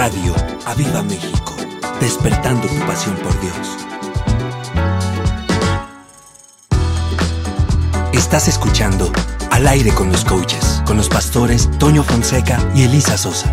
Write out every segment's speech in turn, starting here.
Radio Aviva México, despertando tu pasión por Dios. Estás escuchando Al aire con los coaches, con los pastores Toño Fonseca y Elisa Sosa.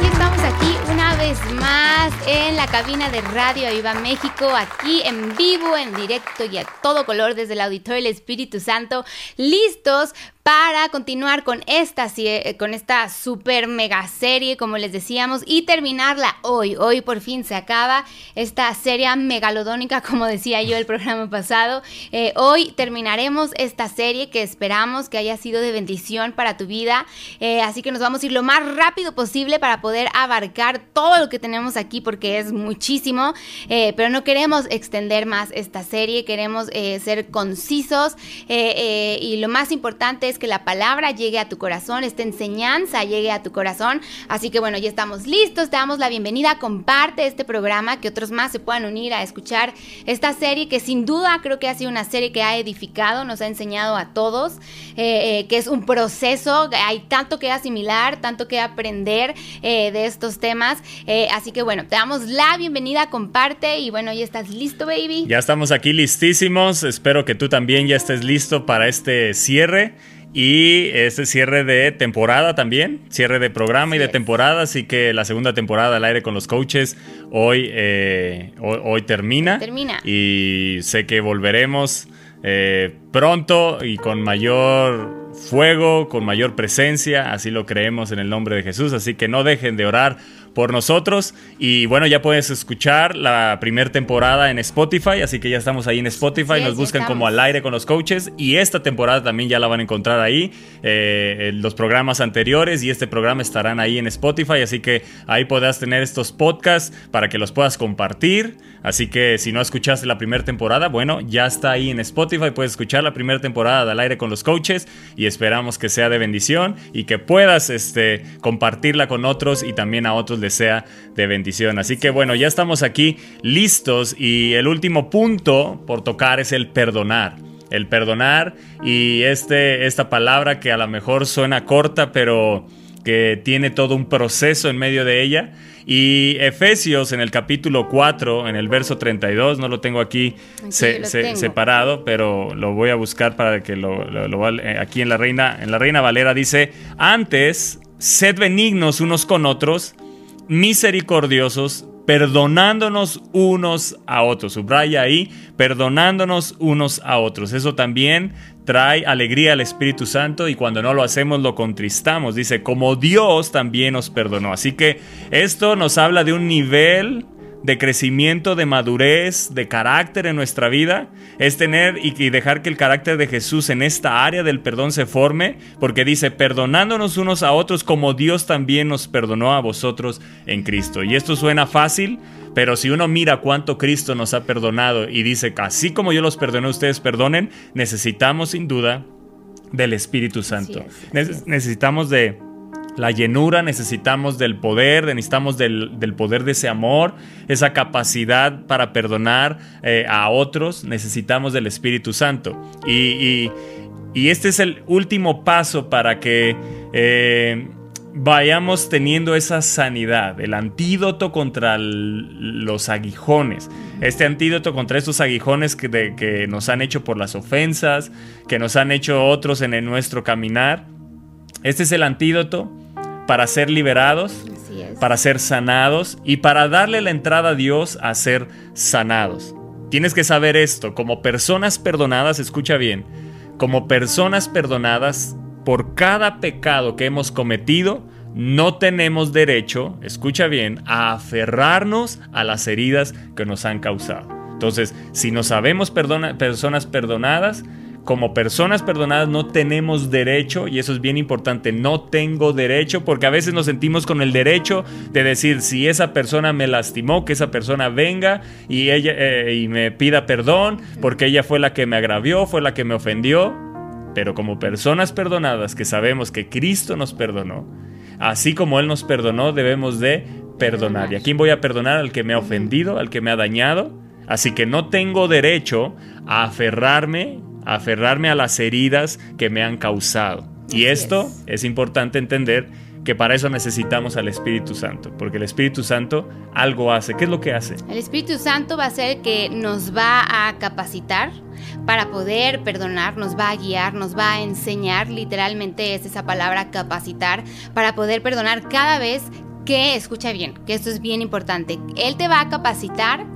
Y estamos aquí una vez más en la cabina de Radio Aviva México, aquí en vivo, en directo y a todo color desde el Auditorio del Espíritu Santo, listos para continuar con esta, eh, con esta super mega serie, como les decíamos, y terminarla hoy. Hoy por fin se acaba esta serie megalodónica, como decía yo el programa pasado. Eh, hoy terminaremos esta serie que esperamos que haya sido de bendición para tu vida. Eh, así que nos vamos a ir lo más rápido posible para poder abarcar todo lo que tenemos aquí, porque es muchísimo. pero no queremos extender más esta serie, queremos ser concisos y lo más importante que la palabra llegue a tu corazón, esta enseñanza llegue a tu corazón. Así que bueno, ya estamos listos, te damos la bienvenida, comparte este programa, que otros más se puedan unir a escuchar esta serie que sin duda creo que ha sido una serie que ha edificado, nos ha enseñado a todos, eh, eh, que es un proceso, hay tanto que asimilar, tanto que aprender eh, de estos temas. así que bueno, te damos la bienvenida, comparte y bueno, ya estás listo, baby. Ya estamos aquí listísimos, espero que tú también ya estés listo para este cierre. Y este cierre de temporada también, cierre de programa y de temporada, así que la segunda temporada al aire con los coaches hoy, eh, hoy, termina. Termina. Y sé que volveremos eh, pronto y con mayor fuego, con mayor presencia, así lo creemos en el nombre de Jesús, así que no dejen de orar por nosotros. Y bueno, ya puedes escuchar la primera temporada en Spotify, así que ya estamos ahí en Spotify, nos buscan como al aire con los coaches. Y esta temporada también ya la van a encontrar ahí, eh, los programas anteriores y este programa estarán ahí en Spotify, así que ahí podrás tener estos podcasts para que los puedas compartir. Así que si no escuchaste la primera temporada, bueno, ya está ahí en Spotify, puedes escuchar la primera temporada del aire con los coaches y esperamos que sea de bendición y que puedas este, compartirla con otros y también a otros les sea de bendición. Así que bueno, ya estamos aquí listos y el último punto por tocar es el perdonar. El perdonar y este, esta palabra que a lo mejor suena corta, pero que tiene todo un proceso en medio de ella. Y Efesios en el capítulo 4, en el verso 32, no lo tengo aquí, separado, pero lo voy a buscar para que lo, lo, eh, aquí en la Reina, en la Reina Valera dice, antes, sed benignos unos con otros, misericordiosos, perdonándonos unos a otros. Subraya ahí, perdonándonos unos a otros. Eso también trae alegría al Espíritu Santo y cuando no lo hacemos lo contristamos. Dice, como Dios también nos perdonó. Así que esto nos habla de un nivel de crecimiento, de madurez, de carácter en nuestra vida, es tener y, dejar que el carácter de Jesús en esta área del perdón se forme, porque dice, perdonándonos unos a otros como Dios también nos perdonó a vosotros en Cristo. Y esto suena fácil, pero si uno mira cuánto Cristo nos ha perdonado y dice, así como yo los perdoné, ustedes perdonen, necesitamos sin duda del Espíritu Santo. necesitamos de la llenura, necesitamos del poder, necesitamos del, poder de ese amor, esa capacidad para perdonar eh, a otros, necesitamos del Espíritu Santo. Y, este es el último paso para que eh, vayamos teniendo esa sanidad, el antídoto contra los aguijones, este antídoto contra estos aguijones que, que nos han hecho por las ofensas, que nos han hecho otros en nuestro caminar. Este es el antídoto para ser liberados, para ser sanados y para darle la entrada a Dios a ser sanados. Tienes que saber esto, como personas perdonadas, escucha bien, como personas perdonadas por cada pecado que hemos cometido, no tenemos derecho, escucha bien, a aferrarnos a las heridas que nos han causado. Entonces, si no sabemos personas perdonadas, como personas perdonadas no tenemos derecho, y eso es bien importante, no tengo derecho, porque a veces nos sentimos con el derecho de decir, si esa persona me lastimó, que esa persona venga y, ella, eh, y me pida perdón, porque ella fue la que me agravió, fue la que me ofendió. Pero como personas perdonadas que sabemos que Cristo nos perdonó, así como Él nos perdonó, debemos de perdonar. ¿Y a quién voy a perdonar? Al que me ha ofendido, al que me ha dañado. Así que no tengo derecho a aferrarme aferrarme a las heridas que me han causado. Y esto es. importante entender que para eso necesitamos al Espíritu Santo, porque el Espíritu Santo algo hace. ¿Qué es lo que hace? El Espíritu Santo va a ser que nos va a capacitar para poder perdonar, nos va a guiar, nos va a enseñar, literalmente es esa palabra capacitar, para poder perdonar cada vez que, escucha bien, que esto es bien importante, Él te va a capacitar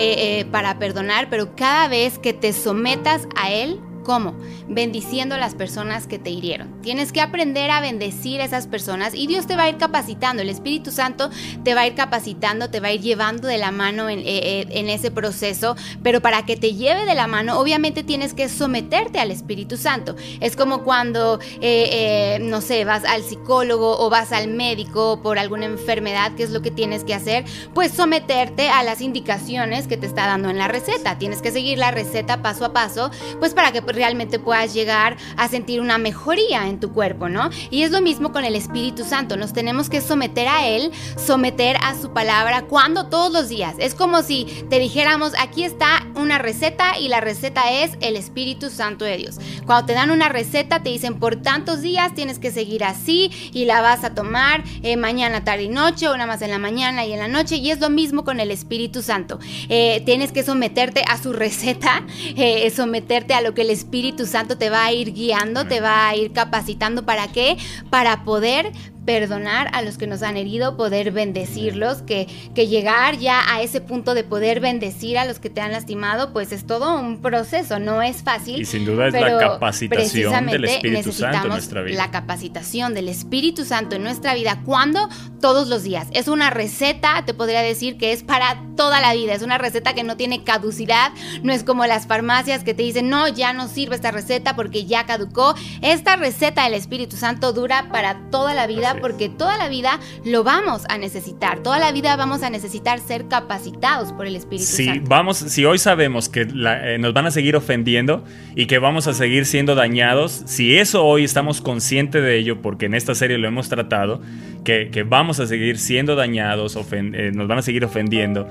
eh, eh, para perdonar, pero cada vez que te sometas a Él, ¿Cómo? Bendiciendo a las personas que te hirieron. Tienes que aprender a bendecir a esas personas y Dios te va a ir capacitando. El Espíritu Santo te va a ir capacitando, te va a ir llevando de la mano en, eh, eh, ese proceso. Pero para que te lleve de la mano, obviamente tienes que someterte al Espíritu Santo. Es como cuando, eh, no sé, vas al psicólogo o vas al médico por alguna enfermedad. ¿Qué es lo que tienes que hacer? Pues someterte a las indicaciones que te está dando en la receta. Tienes que seguir la receta paso a paso, pues para que realmente puedas llegar a sentir una mejoría en tu cuerpo, ¿no? Y es lo mismo con el Espíritu Santo, nos tenemos que someter a Él, someter a su palabra, cuando todos los días. Es como si te dijéramos, aquí está una receta y la receta es el Espíritu Santo de Dios. Cuando te dan una receta, te dicen, por tantos días tienes que seguir así y la vas a tomar eh, mañana, tarde y noche, o nada más en la mañana y en la noche. Y es lo mismo con el Espíritu Santo. Eh, tienes que someterte a su receta, eh, someterte a lo que el Espíritu Santo te va a ir guiando, te va a ir capacitando. ¿Para qué? Para poder perdonar a los que nos han herido, poder bendecirlos, que, que llegar ya a ese punto de poder bendecir a los que te han lastimado, pues es todo un proceso, no es fácil. Y sin duda es la capacitación del Espíritu Santo en nuestra vida. La capacitación del Espíritu Santo en nuestra vida, ¿cuándo? Todos los días. Es una receta, te podría decir que es para toda la vida, es una receta que no tiene caducidad, no es como las farmacias que te dicen, no, ya no sirve esta receta porque ya caducó. Esta receta del Espíritu Santo dura para toda la vida porque toda la vida lo vamos a necesitar, toda la vida vamos a necesitar ser capacitados por el Espíritu Santo. Vamos, si hoy sabemos que eh, nos van a seguir ofendiendo y que vamos a seguir siendo dañados, si eso hoy estamos conscientes de ello, porque en esta serie lo hemos tratado, que, vamos a seguir siendo dañados, eh, nos van a seguir ofendiendo,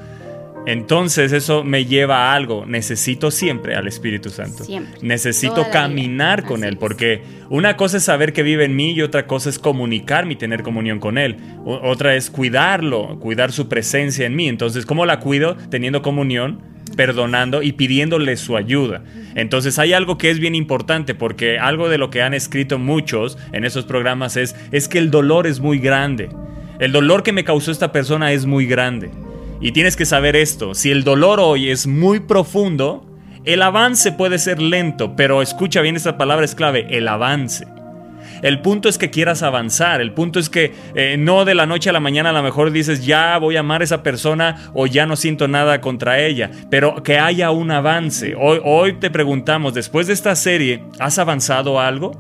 entonces eso me lleva a algo. Necesito siempre al Espíritu Santo. Necesito caminar con Él, porque una cosa es saber que vive en mí y otra cosa es comunicarme y tener comunión con Él. otra es cuidarlo, cuidar su presencia en mí. Entonces, ¿cómo la cuido? Teniendo comunión, perdonando y pidiéndole su ayuda. Entonces hay algo que es bien importante porque algo de lo que han escrito muchos en esos programas es, es que el dolor es muy grande. El dolor que me causó esta persona es muy grande. Y tienes que saber esto, si el dolor hoy es muy profundo, el avance puede ser lento, pero escucha bien esta palabra es clave, el avance. El punto es que quieras avanzar, el punto es que eh, no de la noche a la mañana a lo mejor dices ya voy a amar a esa persona o ya no siento nada contra ella, pero que haya un avance. Hoy, te preguntamos, después de esta serie, ¿has avanzado algo?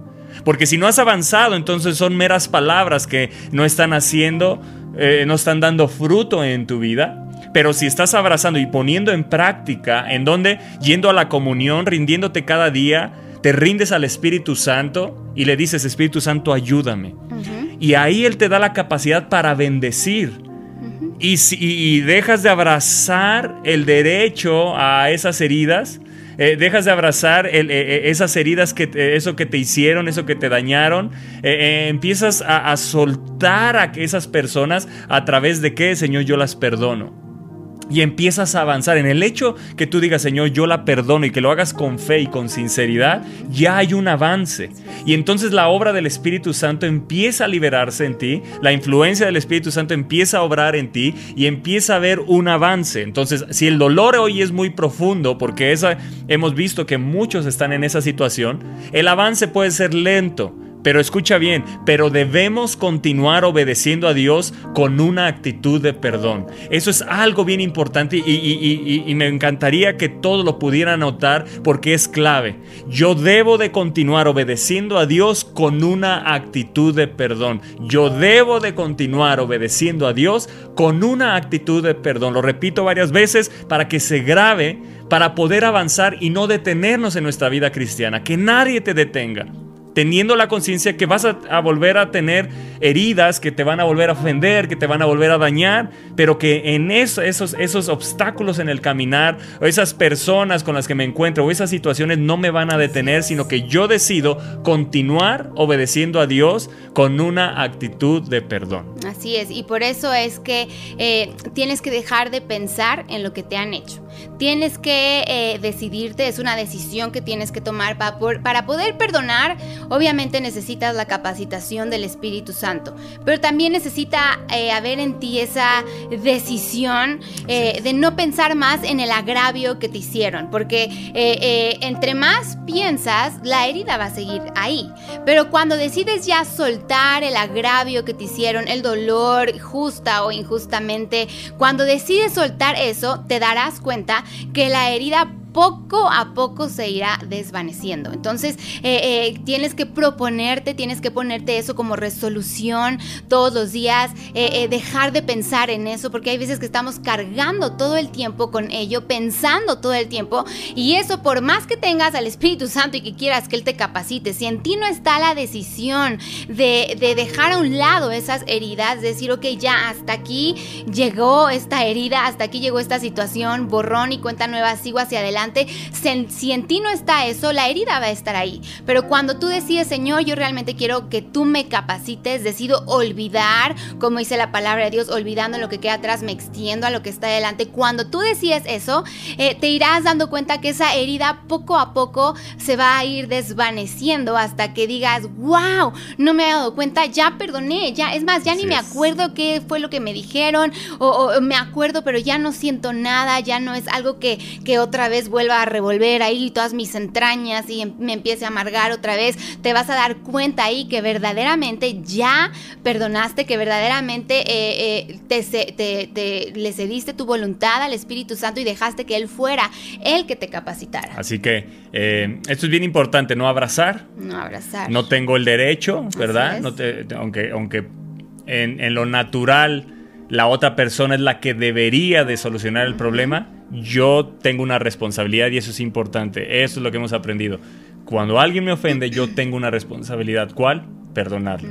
Porque si no has avanzado, entonces son meras palabras que no están haciendo, eh, no están dando fruto en tu vida. Pero si estás abrazando y poniendo en práctica, en donde yendo a la comunión, rindiéndote cada día, te rindes al Espíritu Santo y le dices, Espíritu Santo, ayúdame. Y ahí Él te da la capacidad para bendecir. y, si, dejas de abrazar el derecho a esas heridas, eh, dejas de abrazar eh, eh, esas heridas, que, eso que te hicieron, eso que te dañaron, empiezas a, a soltar a esas personas a través de que, Señor, yo las perdono y empiezas a avanzar. En el hecho que tú digas, Señor, yo la perdono y que lo hagas con fe y con sinceridad, ya hay un avance. Y entonces la obra del Espíritu Santo empieza a liberarse en ti, la influencia del Espíritu Santo empieza a obrar en ti y empieza a haber un avance. Entonces, si el dolor hoy es muy profundo, porque esa, hemos visto que muchos están en esa situación, el avance puede ser lento pero escucha bien, pero debemos continuar obedeciendo a Dios con una actitud de perdón. Eso es algo bien importante y, me encantaría que todos lo pudieran notar porque es clave. Yo debo de continuar obedeciendo a Dios con una actitud de perdón. Yo debo de continuar obedeciendo a Dios con una actitud de perdón. Lo repito varias veces para que se grabe, para poder avanzar y no detenernos en nuestra vida cristiana. Que nadie te detenga teniendo la conciencia que vas a, volver a tener heridas que te van a volver a ofender, que te van a volver a dañar, pero que en eso, esos, esos obstáculos en el caminar, o esas personas con las que me encuentro, o esas situaciones no me van a detener, sino que yo decido continuar obedeciendo a Dios con una actitud de perdón. Así es, y por eso es que eh, tienes que dejar de pensar en lo que te han hecho. Tienes que eh, decidirte, es una decisión que tienes que tomar para, para poder perdonar. Obviamente necesitas la capacitación del Espíritu Santo, pero también necesita eh, haber en ti esa decisión eh, de no pensar más en el agravio que te hicieron, porque entre más piensas, la herida va a seguir ahí. Pero cuando decides ya soltar el agravio que te hicieron, el dolor justa o injustamente, cuando decides soltar eso, te darás cuenta que la herida poco a poco se irá desvaneciendo. Entonces, eh, eh, tienes que proponerte, tienes que ponerte eso como resolución todos los días, eh, dejar de pensar en eso, porque hay veces que estamos cargando todo el tiempo con ello, pensando todo el tiempo, y eso por más que tengas al Espíritu Santo y que quieras que Él te capacite, si en ti no está la decisión de, de dejar a un lado esas heridas, decir, ok, ya hasta aquí llegó esta herida, hasta aquí llegó esta situación, borrón y cuenta nueva, sigo hacia adelante, si en ti no está eso, la herida va a estar ahí. Pero cuando tú decides, Señor, yo realmente quiero que tú me capacites, decido olvidar, como dice la palabra de Dios, olvidando lo que queda atrás, me extiendo a lo que está adelante. Cuando tú decides eso, eh, te irás dando cuenta que esa herida poco a poco se va a ir desvaneciendo hasta que digas, wow, no me he dado cuenta, ya perdoné, ya, es más, ya ni me acuerdo qué fue lo que me dijeron, o, o, me acuerdo, pero ya no siento nada, ya no es algo que, que otra vez vuelva a revolver ahí todas mis entrañas y em, me empiece a amargar otra vez, te vas a dar cuenta ahí que verdaderamente ya perdonaste, que verdaderamente eh, eh, te, le cediste tu voluntad al Espíritu Santo y dejaste que Él fuera el que te capacitara. Así que eh, esto es bien importante, no abrazar. No abrazar. No tengo el derecho, ¿verdad? No aunque aunque en, en lo natural la otra persona es la que debería de solucionar el problema, yo tengo una responsabilidad y eso es importante. Eso es lo que hemos aprendido. Cuando alguien me ofende, yo tengo una responsabilidad. ¿Cuál? Perdonarlo.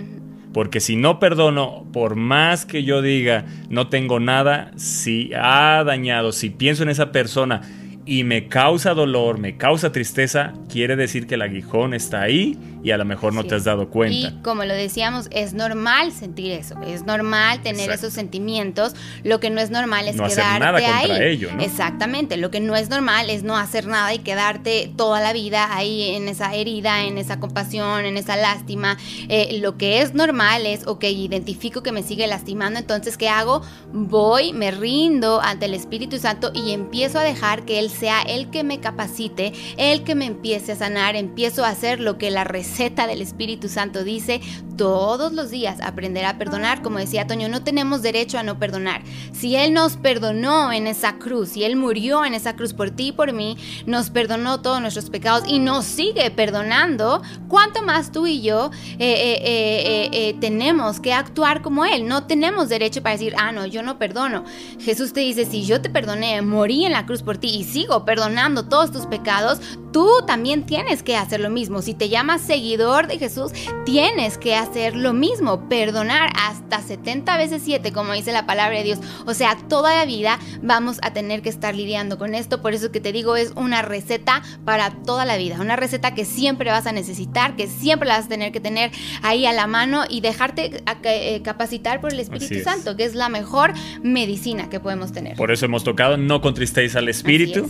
Porque si no perdono, por más que yo diga no tengo nada, si ha dañado, si pienso en esa persona y me causa dolor, me causa tristeza, quiere decir que el aguijón está ahí y a lo mejor no te has dado cuenta. Y como lo decíamos, es normal sentir eso, es normal tener esos sentimientos, lo que no es normal es no quedarte hacer nada ahí. Contra ello, ¿no? Exactamente, lo que no es normal es no hacer nada y quedarte toda la vida ahí en esa herida, en esa compasión, en esa lástima. Eh, lo que es normal es, ok, identifico que me sigue lastimando, entonces ¿qué hago? Voy, me rindo ante el Espíritu Santo y empiezo a dejar que Él sea el que me capacite, el que me empiece a sanar, empiezo a hacer lo que la receta del Espíritu Santo dice, todos los días aprender a perdonar, como decía Toño, no tenemos derecho a no perdonar. Si Él nos perdonó en esa cruz, si Él murió en esa cruz por ti y por mí, nos perdonó todos nuestros pecados y nos sigue perdonando, ¿cuánto más tú y yo eh, eh, eh, tenemos que actuar como Él? No tenemos derecho para decir, ah, no, yo no perdono. Jesús te dice, si yo te perdoné, morí en la cruz por ti y sigo perdonando todos tus pecados, tú también tienes que hacer lo mismo. Si te llamas seguidor de Jesús, tienes que hacer lo mismo, perdonar hasta 70 veces 7, como dice la palabra de Dios. O sea, toda la vida vamos a tener que estar lidiando con esto. Por eso que te digo, es una receta para toda la vida. Una receta que siempre vas a necesitar, que siempre la vas a tener que tener ahí a la mano y dejarte eh, capacitar por el Espíritu Santo, que es la mejor medicina que podemos tener. Por eso hemos tocado, no contristéis al Espíritu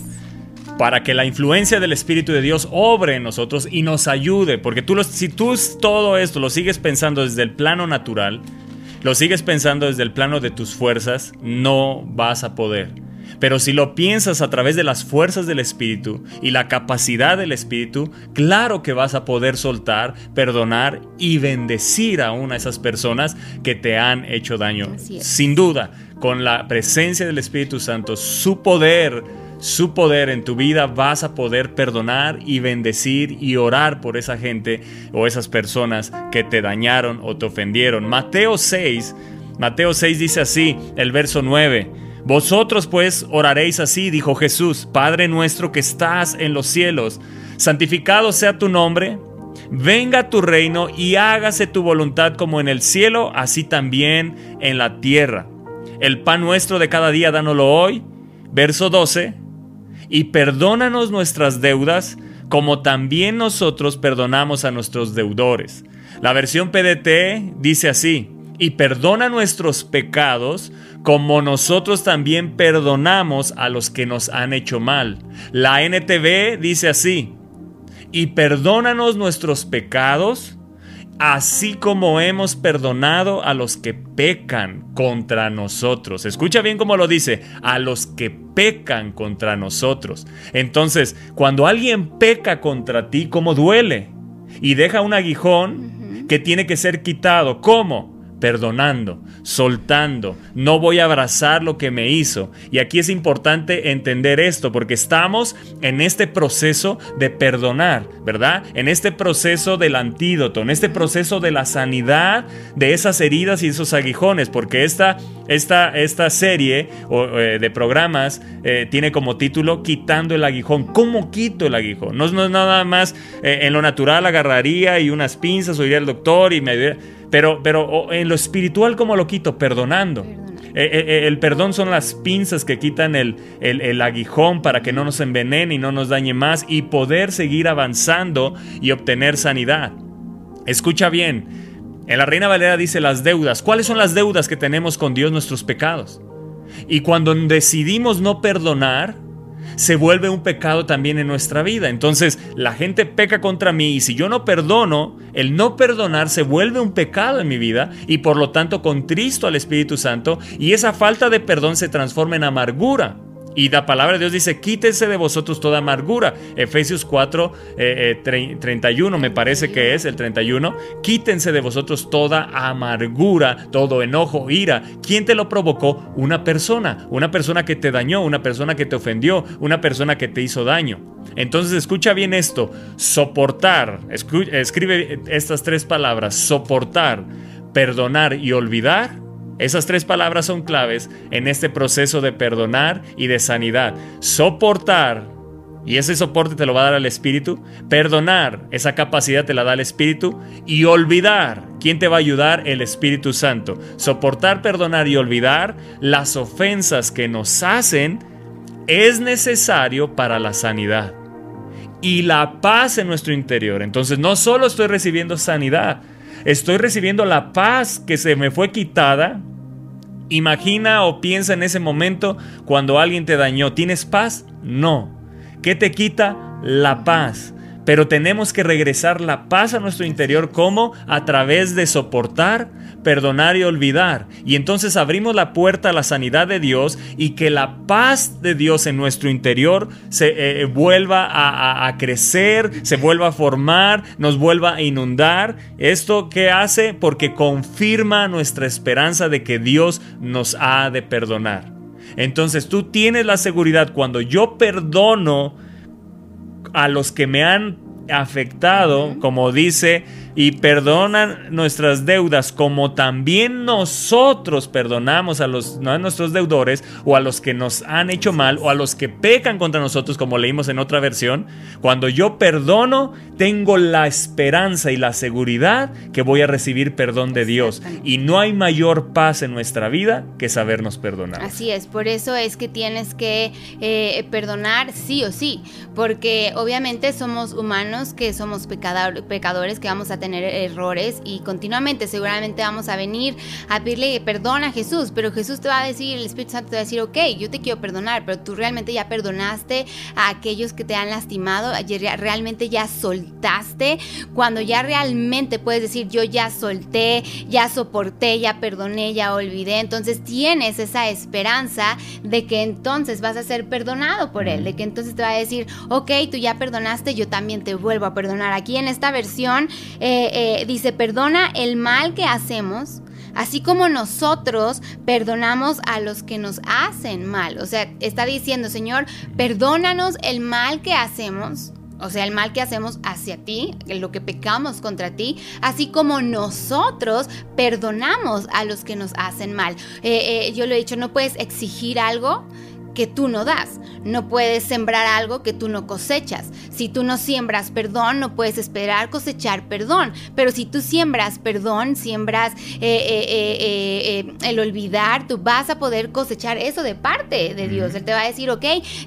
para que la influencia del Espíritu de Dios obre en nosotros y nos ayude, porque tú si tú todo esto lo sigues pensando desde el plano natural, lo sigues pensando desde el plano de tus fuerzas, no vas a poder. Pero si lo piensas a través de las fuerzas del Espíritu y la capacidad del Espíritu, claro que vas a poder soltar, perdonar y bendecir a una de esas personas que te han hecho daño. Sin duda, con la presencia del Espíritu Santo, su poder su poder en tu vida, vas a poder perdonar y bendecir y orar por esa gente o esas personas que te dañaron o te ofendieron. Mateo 6, Mateo 6 dice así, el verso 9. Vosotros pues oraréis así, dijo Jesús, Padre nuestro que estás en los cielos, santificado sea tu nombre venga tu reino y hágase tu voluntad como en el cielo, así también en la tierra. El pan nuestro de cada día, dánoslo hoy. Verso 12. Y perdónanos nuestras deudas, como también nosotros perdonamos a nuestros deudores. La versión PDT dice así, y perdona nuestros pecados, como nosotros también perdonamos a los que nos han hecho mal. La NTV dice así, y perdónanos nuestros pecados, así como hemos perdonado a los que pecan contra nosotros. Escucha bien cómo lo dice, a los que pecan contra nosotros. Entonces, cuando alguien peca contra ti, ¿cómo duele? Y deja un aguijón que tiene que ser quitado. ¿Cómo? Perdonando, soltando, no voy a abrazar lo que me hizo. Y aquí es importante entender esto porque estamos en este proceso de perdonar, ¿verdad? En este proceso del antídoto, en este proceso de la sanidad de esas heridas y esos aguijones, porque esta, esta, esta serie eh, de programas eh, tiene como título Quitando el aguijón. ¿Cómo quito el aguijón? No, es nada más eh, en lo natural agarraría y unas pinzas o iría al doctor y me pero, pero en lo espiritual, ¿cómo lo quito? Perdonando. Eh, eh, el perdón son las pinzas que quitan el, el, aguijón para que no nos envenene y no nos dañe más y poder seguir avanzando y obtener sanidad. Escucha bien, en la Reina Valera dice las deudas. ¿Cuáles son las deudas que tenemos con Dios, nuestros pecados? Y cuando decidimos no perdonar, se vuelve un pecado también en nuestra vida. Entonces la gente peca contra mí y si yo no perdono, el no perdonar se vuelve un pecado en mi vida y por lo tanto contristo al Espíritu Santo y esa falta de perdón se transforma en amargura. Y la palabra de Dios dice, quítense de vosotros toda amargura. Efesios 4, 31 eh, me parece que es el 31. Quítense de vosotros toda amargura, todo enojo, ira. ¿Quién te lo provocó? Una persona. Una persona que te dañó, una persona que te ofendió, una persona que te hizo daño. Entonces escucha bien esto. Soportar. Escribe estas tres palabras. Soportar, perdonar y olvidar esas tres palabras son claves en este proceso de perdonar y de sanidad. Soportar, y ese soporte te lo va a dar el Espíritu. Perdonar, esa capacidad te la da el Espíritu. Y olvidar, ¿quién te va a ayudar? El Espíritu Santo. Soportar, perdonar y olvidar las ofensas que nos hacen es necesario para la sanidad. Y la paz en nuestro interior. Entonces no solo estoy recibiendo sanidad, estoy recibiendo la paz que se me fue quitada Imagina o piensa en ese momento cuando alguien te dañó. ¿Tienes paz? No. ¿Qué te quita? La paz. Pero tenemos que regresar la paz a nuestro interior como a través de soportar, perdonar y olvidar. Y entonces abrimos la puerta a la sanidad de Dios y que la paz de Dios en nuestro interior se eh, eh, vuelva a, a, crecer, se vuelva a formar, nos vuelva a inundar. ¿Esto qué hace? Porque confirma nuestra esperanza de que Dios nos ha de perdonar. Entonces tú tienes la seguridad cuando yo perdono, a los que me han afectado, como dice y perdonan nuestras deudas como también nosotros perdonamos a los a nuestros deudores o a los que nos han hecho mal o a los que pecan contra nosotros como leímos en otra versión. Cuando yo perdono, tengo la esperanza y la seguridad que voy a recibir perdón de Dios y no hay mayor paz en nuestra vida que sabernos perdonar. Así es, por eso es que tienes que eh, perdonar sí o sí, porque obviamente somos humanos que somos pecadores que vamos a tener errores y continuamente seguramente vamos a venir a pedirle perdón a Jesús, pero Jesús te va a decir, el Espíritu Santo te va a decir, ok, yo te quiero perdonar, pero tú realmente ya perdonaste a aquellos que te han lastimado, realmente ya soltaste, cuando ya realmente puedes decir, yo ya solté, ya soporté, ya perdoné, ya olvidé, entonces tienes esa esperanza de que entonces vas a ser perdonado por Él, de que entonces te va a decir, ok, tú ya perdonaste, yo también te vuelvo a perdonar. Aquí en esta versión, eh, dice, perdona el mal que hacemos, así como nosotros perdonamos a los que nos hacen mal. O sea, está diciendo, Señor, perdónanos el mal que hacemos. O sea, el mal que hacemos hacia ti, lo que pecamos contra ti, así como nosotros perdonamos a los que nos hacen mal. Eh, eh, yo lo he dicho, no puedes exigir algo que tú no das. No puedes sembrar algo que tú no cosechas. Si tú no siembras perdón, no puedes esperar cosechar perdón. Pero si tú siembras perdón, siembras eh, eh, eh, el olvidar, tú vas a poder cosechar eso de parte de Dios. Él te va a decir, ok,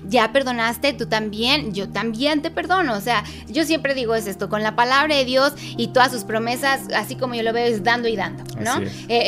ya perdonaste, tú también, yo también te perdono. O sea, yo siempre digo es esto, con la palabra de Dios y todas sus promesas, así como yo lo veo, es dando y dando, ¿no?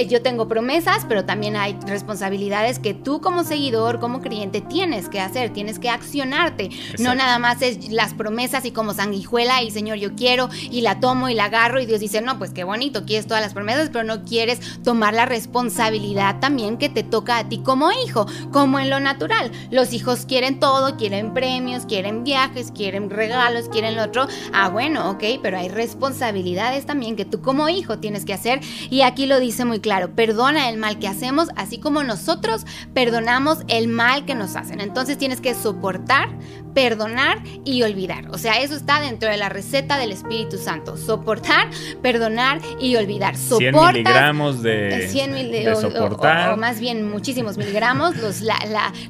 yo tengo promesas, pero también hay responsabilidades que tú como seguidor, como creyente, tienes que hacer, tienes que accionarte. No nada más es las promesas y como sanguijuela y Señor, yo quiero y la tomo y la agarro y Dios dice, no, pues qué bonito, quieres todas las promesas, pero no quieres tomar la responsabilidad también que te toca a ti como hijo, como en lo natural. Los hijos quieren todo, quieren premios, quieren viajes, quieren regalos, quieren lo otro. Ah, bueno, ok, pero hay responsabilidades también que tú como hijo tienes que hacer y aquí lo dice muy claro, perdona el mal que hacemos, así como nosotros perdonamos el mal que nos hacen. Entonces tienes que soportar, perdonar y olvidar. O sea, eso está dentro de la receta del Espíritu Santo. Soportar, perdonar y olvidar. 100 miligramos de, 100 mil de, soportar. O, más bien muchísimos miligramos. Los, la,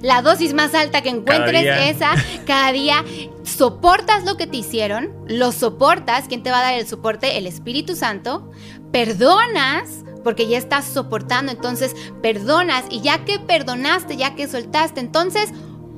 la, dosis más alta que encuentres, esa, cada día. Soportas lo que te hicieron, lo soportas. ¿Quién te va a dar el soporte? El Espíritu Santo. Perdonas porque ya estás soportando, entonces perdonas y ya que perdonaste, ya que soltaste, entonces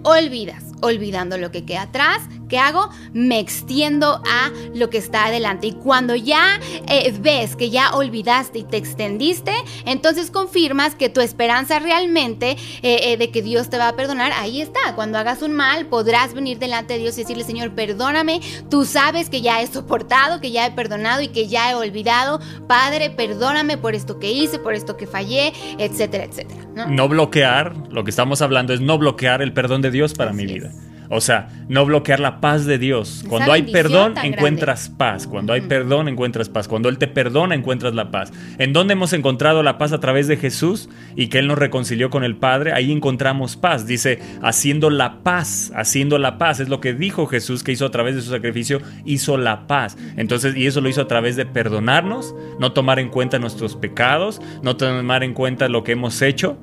olvidas olvidando lo que queda atrás, ¿qué hago? Me extiendo a lo que está adelante. Y cuando ya eh, ves que ya olvidaste y te extendiste, entonces confirmas que tu esperanza realmente eh, eh, de que Dios te va a perdonar, ahí está. Cuando hagas un mal, podrás venir delante de Dios y decirle, Señor, perdóname. Tú sabes que ya he soportado, que ya he perdonado y que ya he olvidado. Padre, perdóname por esto que hice, por esto que fallé, etcétera, etcétera. No, bloquear, lo que estamos hablando es no bloquear el perdón de Dios para mi vida. O sea, no bloquear la paz de Dios. Cuando hay perdón, encuentras paz. Cuando hay perdón, encuentras paz. Cuando Él te perdona, encuentras la paz. ¿En dónde hemos encontrado la paz a través de Jesús y que Él nos reconcilió con el Padre? Ahí encontramos paz. Dice, haciendo la paz, haciendo la paz. Es lo que dijo Jesús que hizo a través de su sacrificio, hizo la paz. Entonces, y eso lo hizo a través de perdonarnos, no tomar en cuenta nuestros pecados, no tomar en cuenta lo que hemos hecho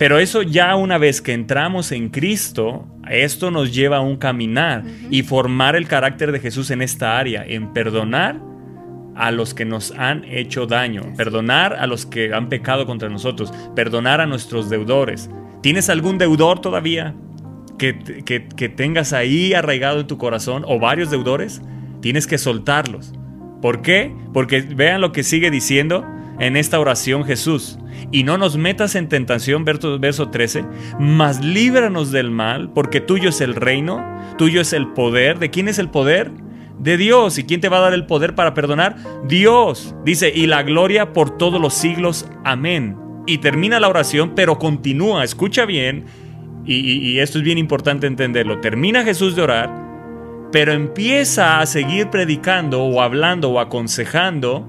pero eso ya una vez que entramos en Cristo, esto nos lleva a un caminar y formar el carácter de Jesús en esta área, en perdonar a los que nos han hecho daño, perdonar a los que han pecado contra nosotros, perdonar a nuestros deudores. ¿Tienes algún deudor todavía que, que tengas ahí arraigado en tu corazón o varios deudores? Tienes que soltarlos. ¿Por qué? Porque vean lo que sigue diciendo en esta oración Jesús. Y no nos metas en tentación, verso, 13, mas líbranos del mal, porque tuyo es el reino, tuyo es el poder. ¿De quién es el poder? De Dios. ¿Y quién te va a dar el poder para perdonar? Dios. Dice, y la gloria por todos los siglos. Amén. Y termina la oración, pero continúa, escucha bien, y, y esto es bien importante entenderlo. Termina Jesús de orar, pero empieza a seguir predicando o hablando o aconsejando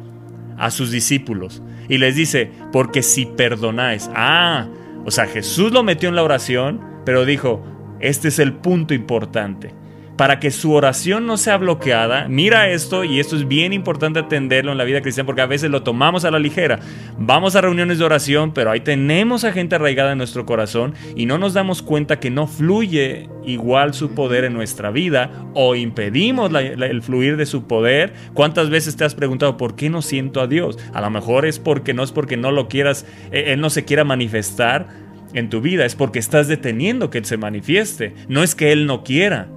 a sus discípulos y les dice, porque si perdonáis, ah, o sea, Jesús lo metió en la oración, pero dijo, este es el punto importante para que su oración no sea bloqueada, mira esto, y esto es bien importante atenderlo en la vida cristiana porque a veces lo tomamos a la ligera. Vamos a reuniones de oración, pero ahí tenemos a gente arraigada en nuestro corazón y no nos damos cuenta que no fluye igual su poder en nuestra vida o impedimos el fluir de su poder. ¿Cuántas veces te has preguntado por qué no siento a Dios? A lo mejor es porque no es porque no lo quieras, eh, Él no se quiera manifestar en tu vida, es porque estás deteniendo que Él se manifieste, no es que Él no quiera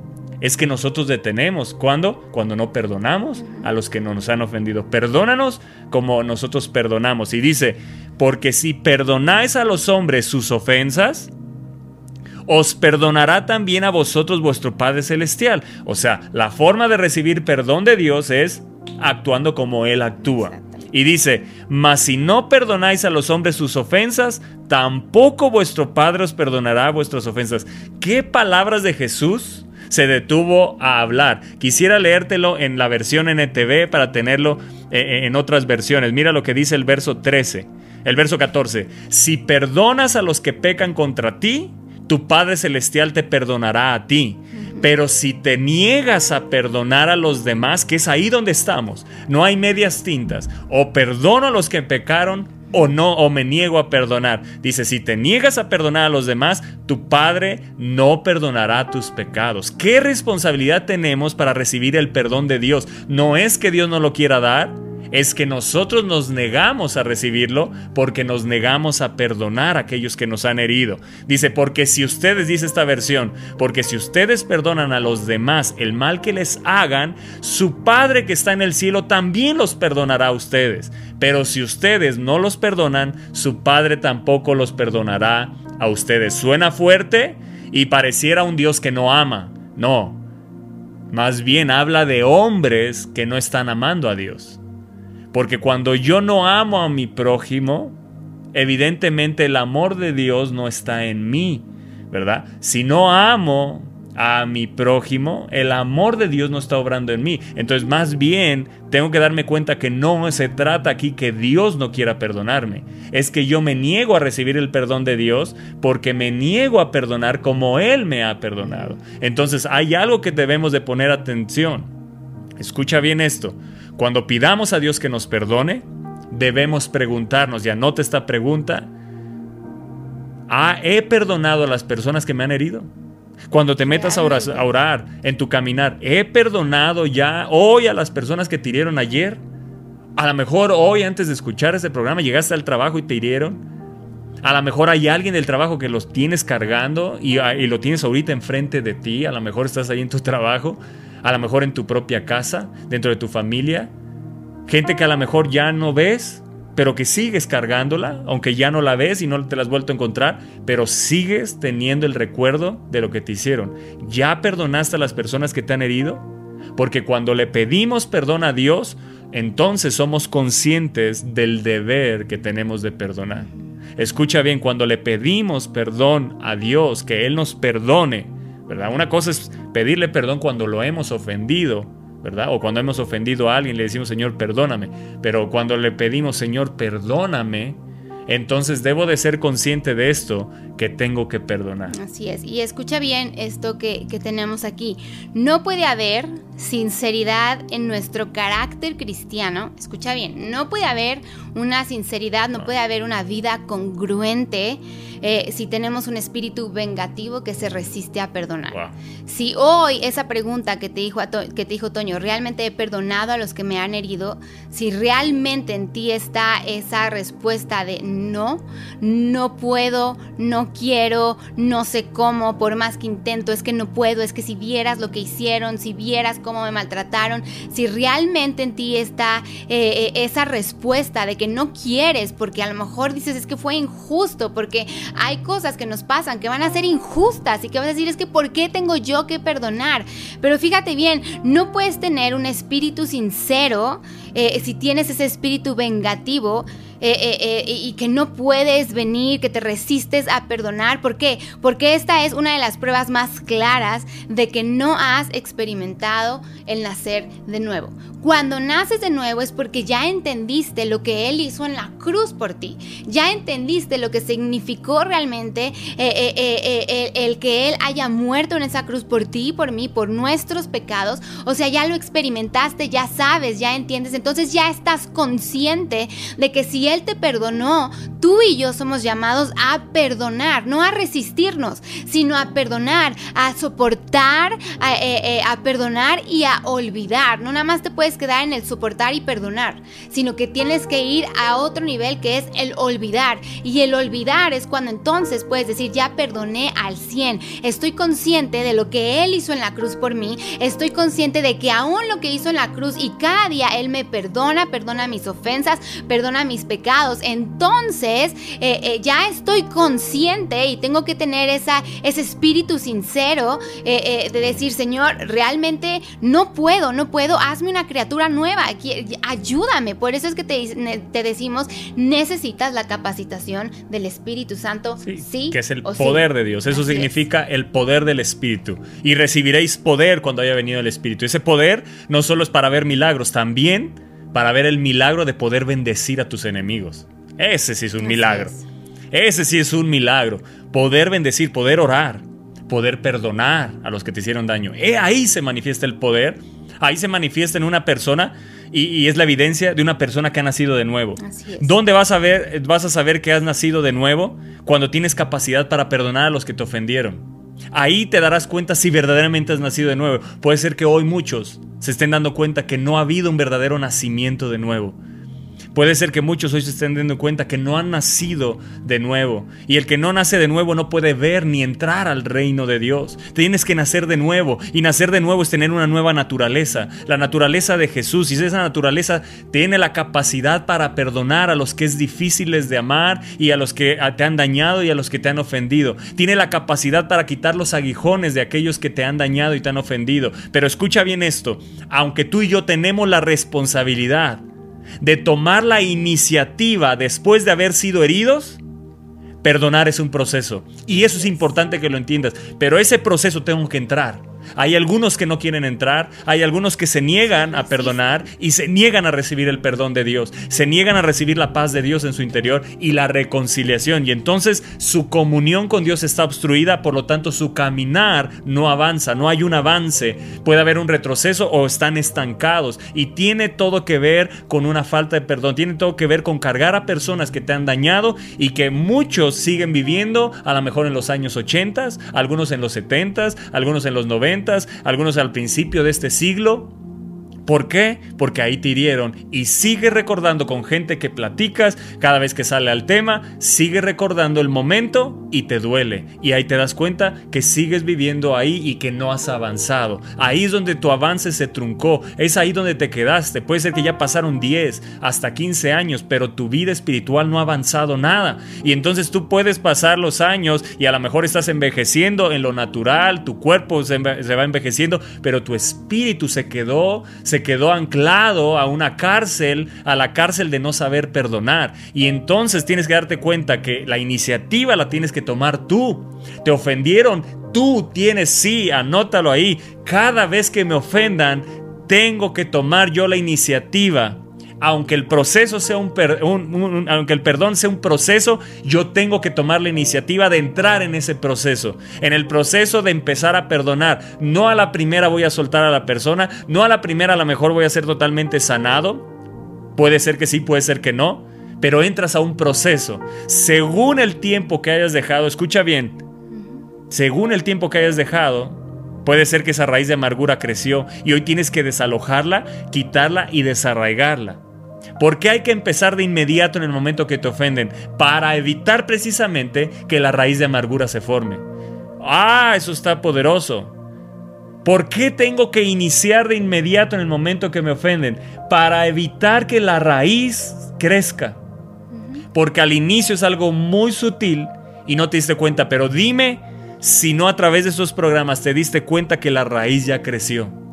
es que nosotros detenemos. ¿Cuándo? Cuando no perdonamos a los que nos han ofendido. Perdónanos como nosotros perdonamos. Y dice, porque si perdonáis a los hombres sus ofensas, os perdonará también a vosotros vuestro Padre Celestial. O sea, la forma de recibir perdón de Dios es actuando como Él actúa. Y dice, mas si no perdonáis a los hombres sus ofensas, tampoco vuestro Padre os perdonará vuestras ofensas. ¿Qué palabras de Jesús? Se detuvo a hablar. Quisiera leértelo en la versión NTV para tenerlo eh, eh, en otras versiones. Mira lo que dice el verso 13. El verso 14. Si perdonas a los que pecan contra ti, tu Padre Celestial te perdonará a ti. Pero si te niegas a perdonar a los demás, que es ahí donde estamos, no hay medias tintas, o perdono a los que pecaron, o no, o me niego a perdonar. Dice, si te niegas a perdonar a los demás, tu Padre no perdonará tus pecados. ¿Qué responsabilidad tenemos para recibir el perdón de Dios? No es que Dios no lo quiera dar, es que nosotros nos negamos a recibirlo porque nos negamos a perdonar a aquellos que nos han herido. Dice, porque si ustedes, dice esta versión, porque si ustedes perdonan a los demás el mal que les hagan, su Padre que está en el cielo también los perdonará a ustedes. Pero si ustedes no los perdonan, su Padre tampoco los perdonará a ustedes. Suena fuerte y pareciera un Dios que no ama. No, más bien habla de hombres que no están amando a Dios. Porque cuando yo no amo a mi prójimo, evidentemente el amor de Dios no está en mí, ¿verdad? Si no amo a mi prójimo, el amor de Dios no está obrando en mí. Entonces, más bien, tengo que darme cuenta que no se trata aquí que Dios no quiera perdonarme. Es que yo me niego a recibir el perdón de Dios porque me niego a perdonar como Él me ha perdonado. Entonces, hay algo que debemos de poner atención. Escucha bien esto. Cuando pidamos a Dios que nos perdone, debemos preguntarnos, y anote esta pregunta, ¿Ah, ¿he perdonado a las personas que me han herido? Cuando te metas a orar, en tu caminar, ¿he perdonado ya hoy a las personas que te hirieron ayer? A lo mejor hoy antes de escuchar este programa llegaste al trabajo y te hirieron. A lo mejor hay alguien del trabajo que los tienes cargando y, ah, y lo tienes ahorita enfrente de ti. A lo mejor estás ahí en tu trabajo a lo mejor en tu propia casa, dentro de tu familia, gente que a lo mejor ya no ves, pero que sigues cargándola, aunque ya no la ves y no te la has vuelto a encontrar, pero sigues teniendo el recuerdo de lo que te hicieron. ¿Ya perdonaste a las personas que te han herido? Porque cuando le pedimos perdón a Dios, entonces somos conscientes del deber que tenemos de perdonar. Escucha bien, cuando le pedimos perdón a Dios, que Él nos perdone, una cosa es pedirle perdón cuando lo hemos ofendido, ¿verdad? O cuando hemos ofendido a alguien le decimos, Señor, perdóname. Pero cuando le pedimos, Señor, perdóname, entonces debo de ser consciente de esto que tengo que perdonar. Así es. Y escucha bien esto que, que, tenemos aquí. No puede haber sinceridad en nuestro carácter cristiano. Escucha bien, no puede haber una sinceridad, no puede haber una vida congruente eh, si tenemos un espíritu vengativo que se resiste a perdonar. Si hoy esa pregunta que te, dijo que te dijo Toño, ¿realmente he perdonado a los que me han herido? Si realmente en ti está esa respuesta de no, no puedo, no quiero, no sé cómo, por más que intento, es que no puedo, es que si vieras lo que hicieron, si vieras cómo me maltrataron, si realmente en ti está eh, eh, esa respuesta de que no quieres, porque a lo mejor dices es que fue injusto, porque hay cosas que nos pasan que van a ser injustas y que vas a decir es que ¿por qué tengo yo que perdonar? Pero fíjate bien, no puedes tener un espíritu sincero eh, si tienes ese espíritu vengativo eh, eh, y que no puedes venir, que te resistes a perdonar. ¿Por qué? Porque esta es una de las pruebas más claras de que no has experimentado el nacer de nuevo. Cuando naces de nuevo es porque ya entendiste lo que Él hizo en la cruz por ti. Ya entendiste lo que significó realmente el que Él haya muerto en esa cruz por ti por mí, por nuestros pecados. O sea, ya lo experimentaste, ya sabes, ya entiendes. Entonces ya estás consciente de que si Él te perdonó, tú y yo somos llamados a perdonar, no a resistirnos, sino a perdonar, a soportar, a, eh, eh, a perdonar y a olvidar. No nada más te puedes quedar en el soportar y perdonar, sino que tienes que ir a otro nivel que es el olvidar. Y el olvidar es cuando entonces puedes decir, ya perdoné al 100, estoy consciente de lo que Él hizo en la cruz por mí, estoy consciente de que aún lo que hizo en la cruz y cada día Él me perdona, perdona mis ofensas, perdona mis pecados. Entonces eh, eh, ya estoy consciente y tengo que tener esa, ese espíritu sincero eh, de decir, Señor, realmente no puedo, no puedo, hazme una criatura nueva, ayúdame. Por eso es que te, te decimos, necesitas la capacitación del Espíritu Santo. Sí, que es el poder de Dios. Eso significa el poder del Espíritu. Y recibiréis poder cuando haya venido el Espíritu. Ese poder no solo es para ver milagros, también para ver el milagro de poder bendecir a tus enemigos. Ese sí es un milagro. Ese sí es un milagro. Poder bendecir, poder orar, poder perdonar a los que te hicieron daño. Eh, ahí se manifiesta el poder. Ahí se manifiesta en una persona y, es la evidencia de una persona que ha nacido de nuevo. Así es. ¿Dónde vas a, ver, vas a saber que has nacido de nuevo? Cuando tienes capacidad para perdonar a los que te ofendieron. Ahí te darás cuenta si verdaderamente has nacido de nuevo. Puede ser que hoy muchos se estén dando cuenta que no ha habido un verdadero nacimiento de nuevo. Puede ser que muchos hoy se estén dando cuenta que no han nacido de nuevo. Y el que no nace de nuevo no puede ver ni entrar al reino de Dios. Tienes que nacer de nuevo. Y nacer de nuevo es tener una nueva naturaleza. La naturaleza de Jesús. Y esa naturaleza tiene la capacidad para perdonar a los que es difíciles de amar y a los que te han dañado y a los que te han ofendido. Tiene la capacidad para quitar los aguijones de aquellos que te han dañado y te han ofendido. Pero escucha bien esto. Aunque tú y yo tenemos la responsabilidad de tomar la iniciativa después de haber sido heridos, perdonar es un proceso. Y eso es importante que lo entiendas. Pero ese proceso tengo que entrar. Hay algunos que no quieren entrar, hay algunos que se niegan a perdonar y se niegan a recibir el perdón de Dios, se niegan a recibir la paz de Dios en su interior y la reconciliación. Y entonces su comunión con Dios está obstruida, por lo tanto su caminar no avanza, no hay un avance, puede haber un retroceso o están estancados. Y tiene todo que ver con una falta de perdón, tiene todo que ver con cargar a personas que te han dañado y que muchos siguen viviendo, a lo mejor en los años 80, algunos en los 70, algunos en los 90 algunos al principio de este siglo, ¿Por qué? Porque ahí te hirieron y sigue recordando con gente que platicas cada vez que sale al tema, sigue recordando el momento y te duele. Y ahí te das cuenta que sigues viviendo ahí y que no has avanzado. Ahí es donde tu avance se truncó, es ahí donde te quedaste. Puede ser que ya pasaron 10 hasta 15 años, pero tu vida espiritual no ha avanzado nada. Y entonces tú puedes pasar los años y a lo mejor estás envejeciendo en lo natural, tu cuerpo se, va envejeciendo, pero tu espíritu se quedó, se quedó anclado a una cárcel, a la cárcel de no saber perdonar. Y entonces tienes que darte cuenta que la iniciativa la tienes que tomar tú. Te ofendieron, tú tienes, sí, anótalo ahí. Cada vez que me ofendan, tengo que tomar yo la iniciativa aunque el proceso sea un, aunque el perdón sea un proceso, yo tengo que tomar la iniciativa de entrar en ese proceso, en el proceso de empezar a perdonar. No a la primera voy a soltar a la persona, no a la primera a lo mejor voy a ser totalmente sanado. Puede ser que sí, puede ser que no, pero entras a un proceso. Según el tiempo que hayas dejado, escucha bien, según el tiempo que hayas dejado, Puede ser que esa raíz de amargura creció y hoy tienes que desalojarla, quitarla y desarraigarla. ¿Por qué hay que empezar de inmediato en el momento que te ofenden? Para evitar precisamente que la raíz de amargura se forme. Ah, eso está poderoso. ¿Por qué tengo que iniciar de inmediato en el momento que me ofenden? Para evitar que la raíz crezca. Porque al inicio es algo muy sutil y no te diste cuenta, pero dime si no a través de esos programas te diste cuenta que la raíz ya creció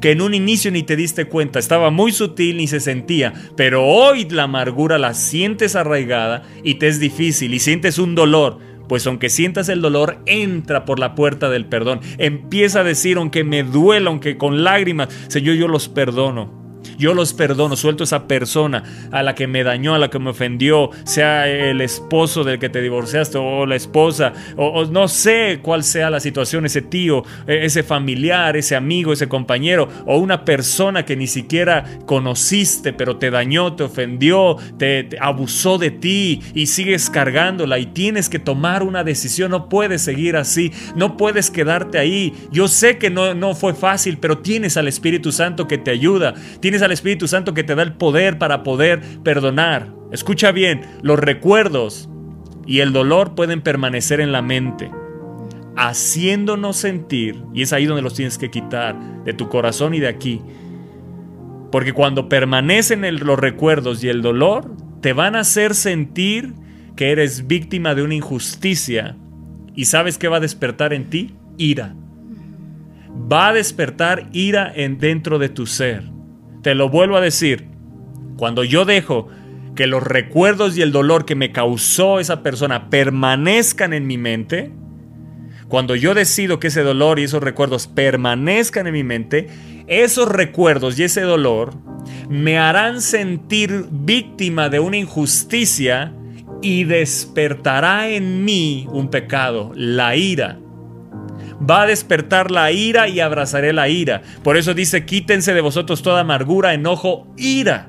que en un inicio ni te diste cuenta, estaba muy sutil ni se sentía, pero hoy la amargura la sientes arraigada y te es difícil y sientes un dolor. Pues aunque sientas el dolor, entra por la puerta del perdón. Empieza a decir, aunque me duela, aunque con lágrimas, Señor, yo los perdono. Yo los perdono, suelto esa persona a la que me dañó, a la que me ofendió, sea el esposo del que te divorciaste o la esposa, o, no sé cuál sea la situación, ese tío, e, ese familiar, ese amigo, ese compañero, o una persona que ni siquiera conociste, pero te dañó, te ofendió, te, abusó de ti y sigues cargándola y tienes que tomar una decisión, no puedes seguir así, no puedes quedarte ahí. Yo sé que no, no fue fácil, pero tienes al Espíritu Santo que te ayuda, tienes al Espíritu Santo que te da el poder para poder perdonar. Escucha bien, los recuerdos y el dolor pueden permanecer en la mente, haciéndonos sentir, y es ahí donde los tienes que quitar, de tu corazón y de aquí. Porque cuando permanecen los recuerdos y el dolor, te van a hacer sentir que eres víctima de una injusticia. ¿Y sabes qué va a despertar en ti? Ira. Va a despertar ira en dentro de tu ser. Te lo vuelvo a decir, cuando yo dejo que los recuerdos y el dolor que me causó esa persona permanezcan en mi mente, cuando yo decido que ese dolor y esos recuerdos permanezcan en mi mente, esos recuerdos y ese dolor me harán sentir víctima de una injusticia y despertará en mí un pecado, la ira. Va a despertar la ira y abrazaré la ira. Por eso dice, quítense de vosotros toda amargura, enojo, ira.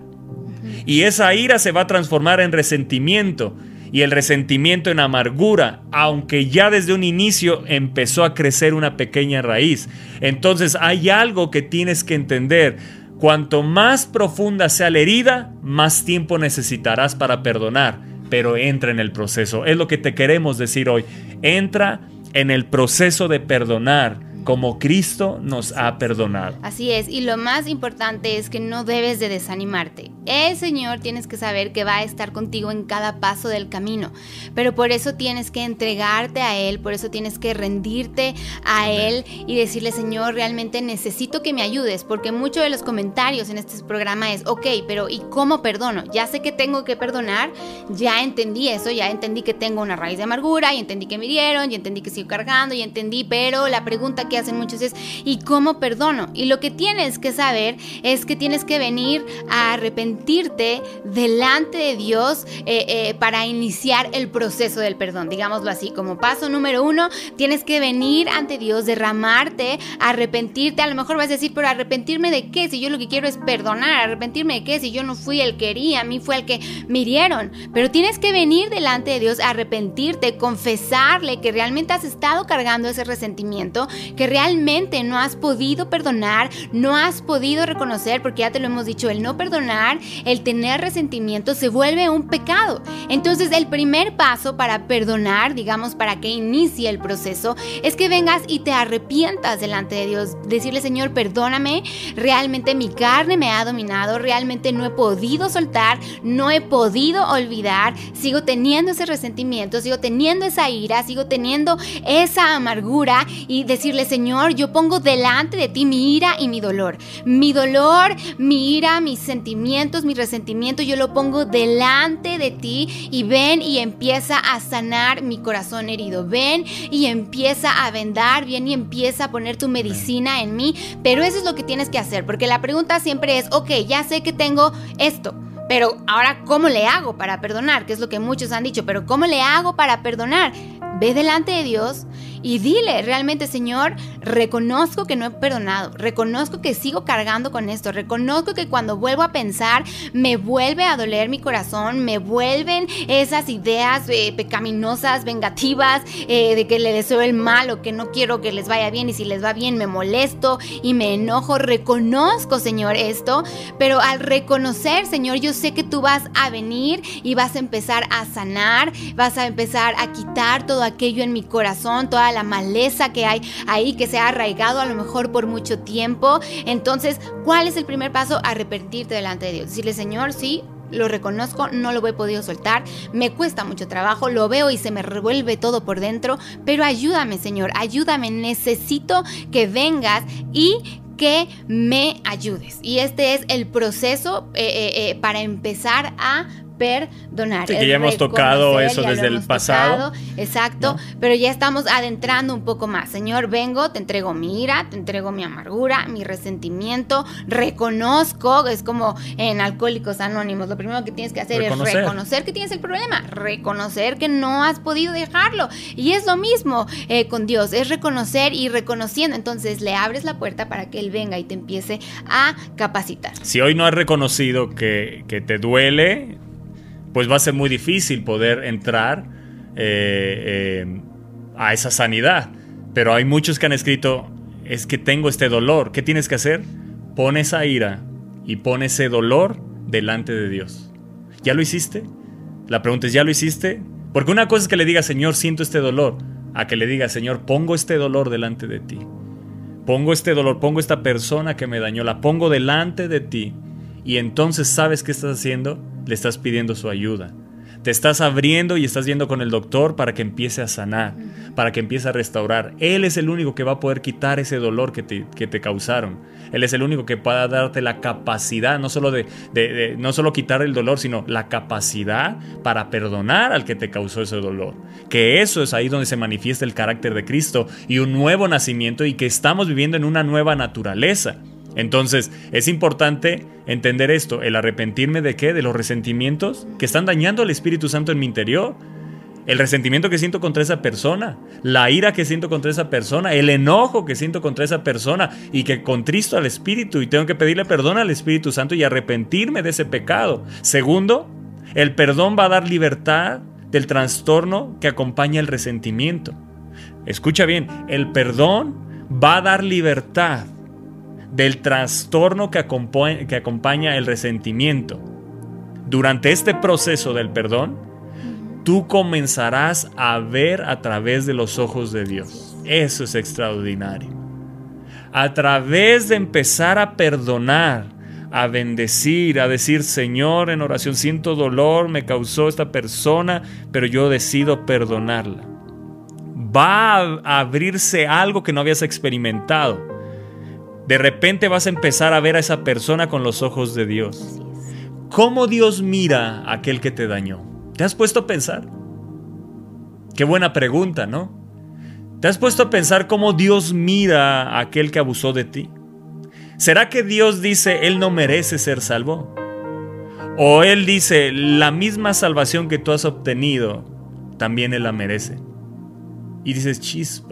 Y esa ira se va a transformar en resentimiento y el resentimiento en amargura, aunque ya desde un inicio empezó a crecer una pequeña raíz. Entonces hay algo que tienes que entender. Cuanto más profunda sea la herida, más tiempo necesitarás para perdonar, pero entra en el proceso. Es lo que te queremos decir hoy. Entra en el proceso de perdonar como Cristo nos ha perdonado. Así es, y lo más importante es que no debes de desanimarte. El Señor tienes que saber que va a estar contigo en cada paso del camino, pero por eso tienes que entregarte a Él, por eso tienes que rendirte a Él y decirle, Señor, realmente necesito que me ayudes, porque muchos de los comentarios en este programa es, ok, pero ¿y cómo perdono? Ya sé que tengo que perdonar, ya entendí eso, ya entendí que tengo una raíz de amargura, y entendí que me dieron, y entendí que sigo cargando, y entendí, pero la pregunta que hacen muchos es, ¿y cómo perdono? Y lo que tienes que saber es que tienes que venir a arrepentirte delante de Dios eh, eh, para iniciar el proceso del perdón, digámoslo así. Como paso número uno, tienes que venir ante Dios, derramarte, arrepentirte. A lo mejor vas a decir, pero arrepentirme de qué? Si yo lo que quiero es perdonar, arrepentirme de qué? Si yo no fui el que quería, a mí fue el que me hirieron. Pero tienes que venir delante de Dios, arrepentirte, confesarle que realmente has estado cargando ese resentimiento, realmente no has podido perdonar, no has podido reconocer, porque ya te lo hemos dicho, el no perdonar, el tener resentimiento se vuelve un pecado. Entonces el primer paso para perdonar, digamos, para que inicie el proceso, es que vengas y te arrepientas delante de Dios. Decirle, Señor, perdóname, realmente mi carne me ha dominado, realmente no he podido soltar, no he podido olvidar, sigo teniendo ese resentimiento, sigo teniendo esa ira, sigo teniendo esa amargura y decirle, Señor, yo pongo delante de ti mi ira y mi dolor. Mi dolor, mi ira, mis sentimientos, mi resentimiento, yo lo pongo delante de ti y ven y empieza a sanar mi corazón herido. Ven y empieza a vendar, ven y empieza a poner tu medicina en mí. Pero eso es lo que tienes que hacer, porque la pregunta siempre es, ok, ya sé que tengo esto. Pero ahora, ¿cómo le hago para perdonar? Que es lo que muchos han dicho, pero ¿cómo le hago para perdonar? Ve delante de Dios y dile realmente, Señor, reconozco que no he perdonado, reconozco que sigo cargando con esto, reconozco que cuando vuelvo a pensar me vuelve a doler mi corazón, me vuelven esas ideas eh, pecaminosas, vengativas, eh, de que le deseo el mal o que no quiero que les vaya bien y si les va bien me molesto y me enojo. Reconozco, Señor, esto, pero al reconocer, Señor, yo sé que tú vas a venir y vas a empezar a sanar, vas a empezar a quitar todo aquello en mi corazón, toda la maleza que hay ahí, que se ha arraigado a lo mejor por mucho tiempo. Entonces, ¿cuál es el primer paso? Arrepentirte delante de Dios. Decirle, Señor, sí, lo reconozco, no lo he podido soltar, me cuesta mucho trabajo, lo veo y se me revuelve todo por dentro, pero ayúdame Señor, ayúdame, necesito que vengas y que me ayudes. Y este es el proceso eh, eh, eh, para empezar a perdonar. Sí, que ya hemos tocado eso desde el pasado. exacto, pero ya estamos adentrando un poco más. Señor, vengo, te entrego mi ira, te entrego mi amargura, mi resentimiento, reconozco, es como en Alcohólicos Anónimos, lo primero que tienes que hacer es reconocer que tienes el problema, reconocer que no has podido dejarlo. Y es lo mismo eh, con Dios, es reconocer y reconociendo. Entonces le abres la puerta para que Él venga y te empiece a capacitar. Si hoy no has reconocido que, que te duele, pues va a ser muy difícil poder entrar eh, eh, a esa sanidad. Pero hay muchos que han escrito, es que tengo este dolor. ¿Qué tienes que hacer? Pon esa ira y pon ese dolor delante de Dios. ¿Ya lo hiciste? La pregunta es, ¿ya lo hiciste? Porque una cosa es que le diga, Señor, siento este dolor, a que le diga, Señor, pongo este dolor delante de ti. Pongo este dolor, pongo esta persona que me dañó, la pongo delante de ti. Y entonces sabes qué estás haciendo le estás pidiendo su ayuda. Te estás abriendo y estás yendo con el doctor para que empiece a sanar, para que empiece a restaurar. Él es el único que va a poder quitar ese dolor que te, que te causaron. Él es el único que pueda darte la capacidad, no solo de, de, no solo quitar el dolor, sino la capacidad para perdonar al que te causó ese dolor. Que eso es ahí donde se manifiesta el carácter de Cristo y un nuevo nacimiento y que estamos viviendo en una nueva naturaleza. Entonces, es importante entender esto, el arrepentirme de qué, de los resentimientos que están dañando al Espíritu Santo en mi interior. el resentimiento que siento contra esa persona, la ira que siento contra esa persona, el enojo que siento contra esa persona y que contristo al Espíritu y tengo que pedirle perdón al Espíritu Santo y arrepentirme de ese pecado. Segundo, el perdón va a dar libertad del trastorno que acompaña el resentimiento. Escucha bien, el perdón va a dar libertad del trastorno que acompaña, que acompaña el resentimiento. Durante este proceso del perdón, tú comenzarás a ver a través de los ojos de Dios. Eso es extraordinario. A través de empezar a perdonar, a bendecir, a decir, Señor, en oración siento dolor, me causó esta persona, pero yo decido perdonarla. Va a abrirse algo que no habías experimentado. De repente vas a empezar a ver a esa persona con los ojos de Dios. ¿Cómo Dios mira a aquel que te dañó? ¿Te has puesto a pensar? Qué buena pregunta, ¿no? ¿Te has puesto a pensar cómo Dios mira a aquel que abusó de ti? ¿Será que Dios dice, Él no merece ser salvo? ¿O Él dice, la misma salvación que tú has obtenido, también Él la merece? Y dices, chispas.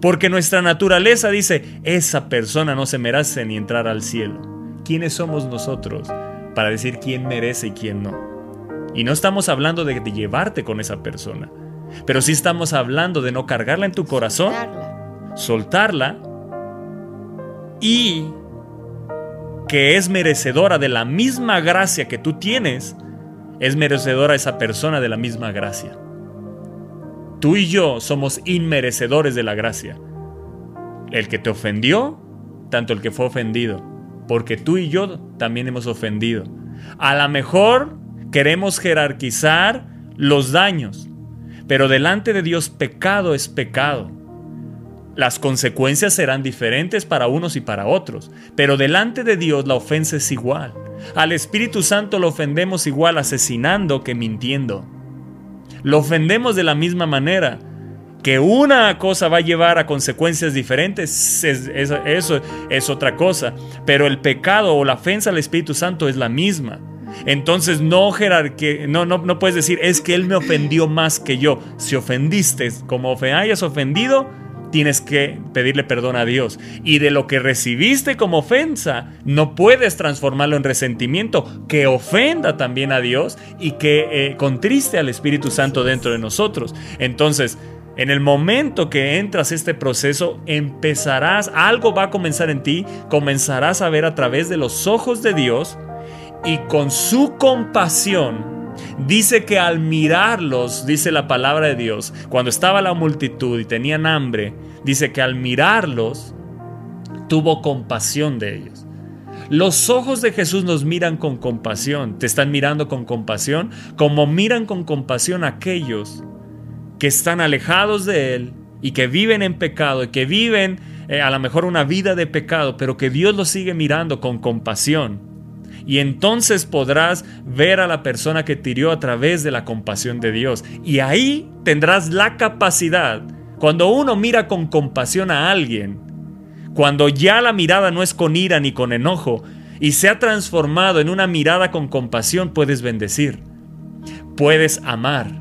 Porque nuestra naturaleza dice, esa persona no se merece ni entrar al cielo. ¿Quiénes somos nosotros para decir quién merece y quién no? Y no estamos hablando de, llevarte con esa persona, pero sí estamos hablando de no cargarla en tu corazón, soltarla y que es merecedora de la misma gracia que tú tienes, es merecedora esa persona de la misma gracia. Tú y yo somos inmerecedores de la gracia. El que te ofendió, tanto el que fue ofendido, porque tú y yo también hemos ofendido. A lo mejor queremos jerarquizar los daños, pero delante de Dios pecado es pecado. Las consecuencias serán diferentes para unos y para otros, pero delante de Dios la ofensa es igual. Al Espíritu Santo lo ofendemos igual asesinando que mintiendo. Lo ofendemos de la misma manera. Que una cosa va a llevar a consecuencias diferentes, eso es otra cosa. Pero el pecado o la ofensa al Espíritu Santo es la misma. Entonces no jerarquía, no, no, no puedes decir, es que él me ofendió más que yo. Si ofendiste, como hayas ofendido, tienes que pedirle perdón a Dios. Y de lo que recibiste como ofensa, no puedes transformarlo en resentimiento que ofenda también a Dios y que eh, contriste al Espíritu Santo dentro de nosotros. Entonces, en el momento que entras este proceso, empezarás, algo va a comenzar en ti, comenzarás a ver a través de los ojos de Dios y con su compasión Dice que al mirarlos, dice la palabra de Dios, cuando estaba la multitud y tenían hambre, dice que al mirarlos, tuvo compasión de ellos. Los ojos de Jesús nos miran con compasión. ¿Te están mirando con compasión? Como miran con compasión aquellos que están alejados de Él y que viven en pecado y que viven eh, a lo mejor una vida de pecado, pero que Dios los sigue mirando con compasión y entonces podrás ver a la persona que te hirió a través de la compasión de Dios. Y ahí tendrás la capacidad, cuando uno mira con compasión a alguien, cuando ya la mirada no es con ira ni con enojo, y se ha transformado en una mirada con compasión, puedes bendecir, puedes amar,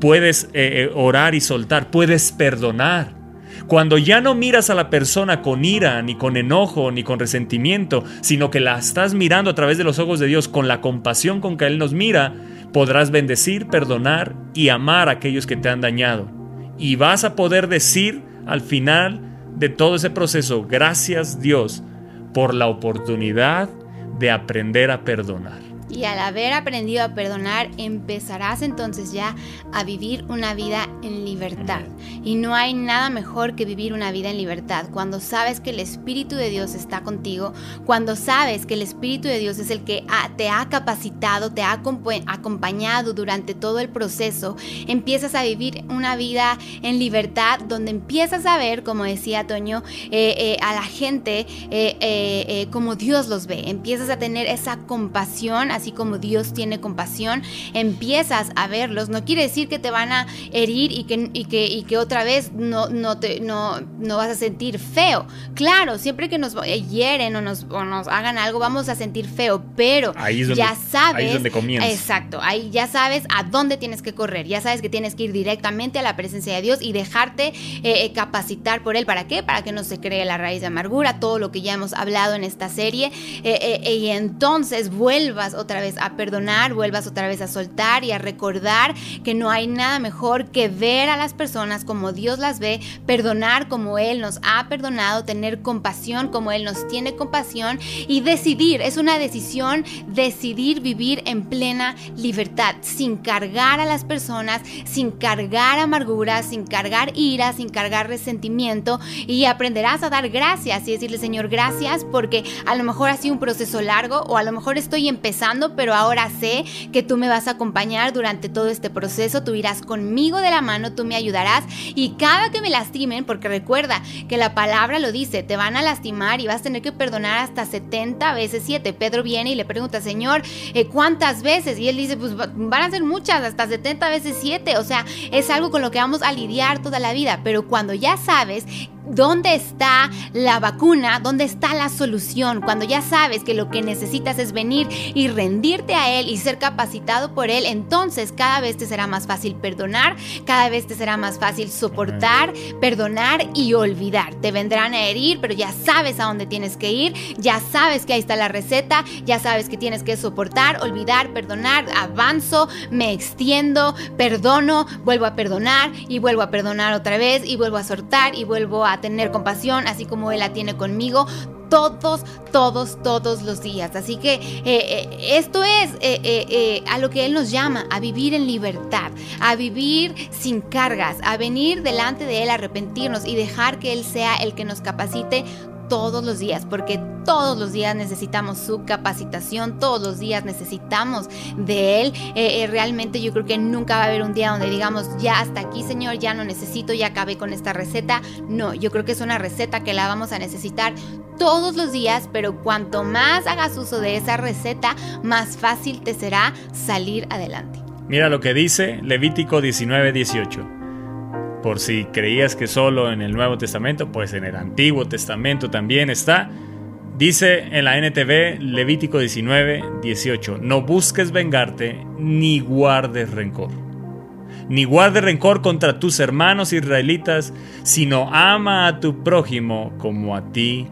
puedes eh, eh, orar y soltar, puedes perdonar cuando ya no miras a la persona con ira, ni con enojo, ni con resentimiento, sino que la estás mirando a través de los ojos de Dios con la compasión con que Él nos mira, podrás bendecir, perdonar y amar a aquellos que te han dañado. Y vas a poder decir al final de todo ese proceso, gracias Dios por la oportunidad de aprender a perdonar. Y al haber aprendido a perdonar, empezarás entonces ya a vivir una vida en libertad. Y no hay nada mejor que vivir una vida en libertad. Cuando sabes que el Espíritu de Dios está contigo, cuando sabes que el Espíritu de Dios es el que te ha capacitado, te ha acompañado durante todo el proceso, empiezas a vivir una vida en libertad donde empiezas a ver, como decía Toño, eh, eh, a la gente eh, como Dios los ve. Empiezas a tener esa compasión así como Dios tiene compasión, empiezas a verlos. No quiere decir que te van a herir y que, y que, y que otra vez no, no, te, no, no vas a sentir feo. Claro, siempre que nos hieren o nos, o nos hagan algo, vamos a sentir feo, pero ya sabes. Ahí es donde comienza. Exacto, ahí ya sabes a dónde tienes que correr, ya sabes que tienes que ir directamente a la presencia de Dios y dejarte eh, eh, capacitar por Él. ¿Para qué? Para que no se cree la raíz de amargura, todo lo que ya hemos hablado en esta serie, eh, y entonces vuelvas otra vez a perdonar, vuelvas otra vez a soltar y a recordar que no hay nada mejor que ver a las personas como Dios las ve, perdonar como Él nos ha perdonado, tener compasión como Él nos tiene compasión y decidir, es una decisión decidir vivir en plena libertad, sin cargar a las personas, sin cargar amargura, sin cargar ira, sin cargar resentimiento y aprenderás a dar gracias y decirle Señor gracias porque a lo mejor ha sido un proceso largo o a lo mejor estoy empezando, pero ahora sé que tú me vas a acompañar durante todo este proceso, tú irás conmigo de la mano, tú me ayudarás y cada que me lastimen, porque recuerda que la palabra lo dice, te van a lastimar y vas a tener que perdonar hasta 70 veces 7. Pedro viene y le pregunta, Señor, eh, ¿cuántas veces? Y él dice, pues van a ser muchas, hasta 70 veces 7. O sea, es algo con lo que vamos a lidiar toda la vida, pero cuando ya sabes ¿Dónde está la vacuna? ¿Dónde está la solución? Cuando ya sabes que lo que necesitas es venir y rendirte a Él y ser capacitado por Él, entonces cada vez te será más fácil perdonar, cada vez te será más fácil soportar, perdonar y olvidar. Te vendrán a herir, pero ya sabes a dónde tienes que ir, ya sabes que ahí está la receta, ya sabes que tienes que soportar, olvidar, perdonar, avanzo, me extiendo, perdono, vuelvo a perdonar y vuelvo a perdonar otra vez y vuelvo a soltar y vuelvo a tener compasión, así como Él la tiene conmigo todos, todos, todos los días. Así que eh, eh, esto es eh, a lo que Él nos llama, a vivir en libertad, a vivir sin cargas, a venir delante de Él, arrepentirnos y dejar que Él sea el que nos capacite todos los días, porque todos los días necesitamos su capacitación, todos los días necesitamos de Él. Eh, eh, realmente yo creo que nunca va a haber un día donde digamos, ya hasta aquí Señor, ya no necesito, ya acabé con esta receta. No, yo creo que es una receta que la vamos a necesitar todos los días, pero cuanto más hagas uso de esa receta, más fácil te será salir adelante. Mira lo que dice Levítico 19, 18. Por si creías que solo en el Nuevo Testamento, pues en el Antiguo Testamento también está. Dice en la NTV Levítico 19, 18, no busques vengarte ni guardes rencor. Ni guardes rencor contra tus hermanos israelitas, sino ama a tu prójimo como a ti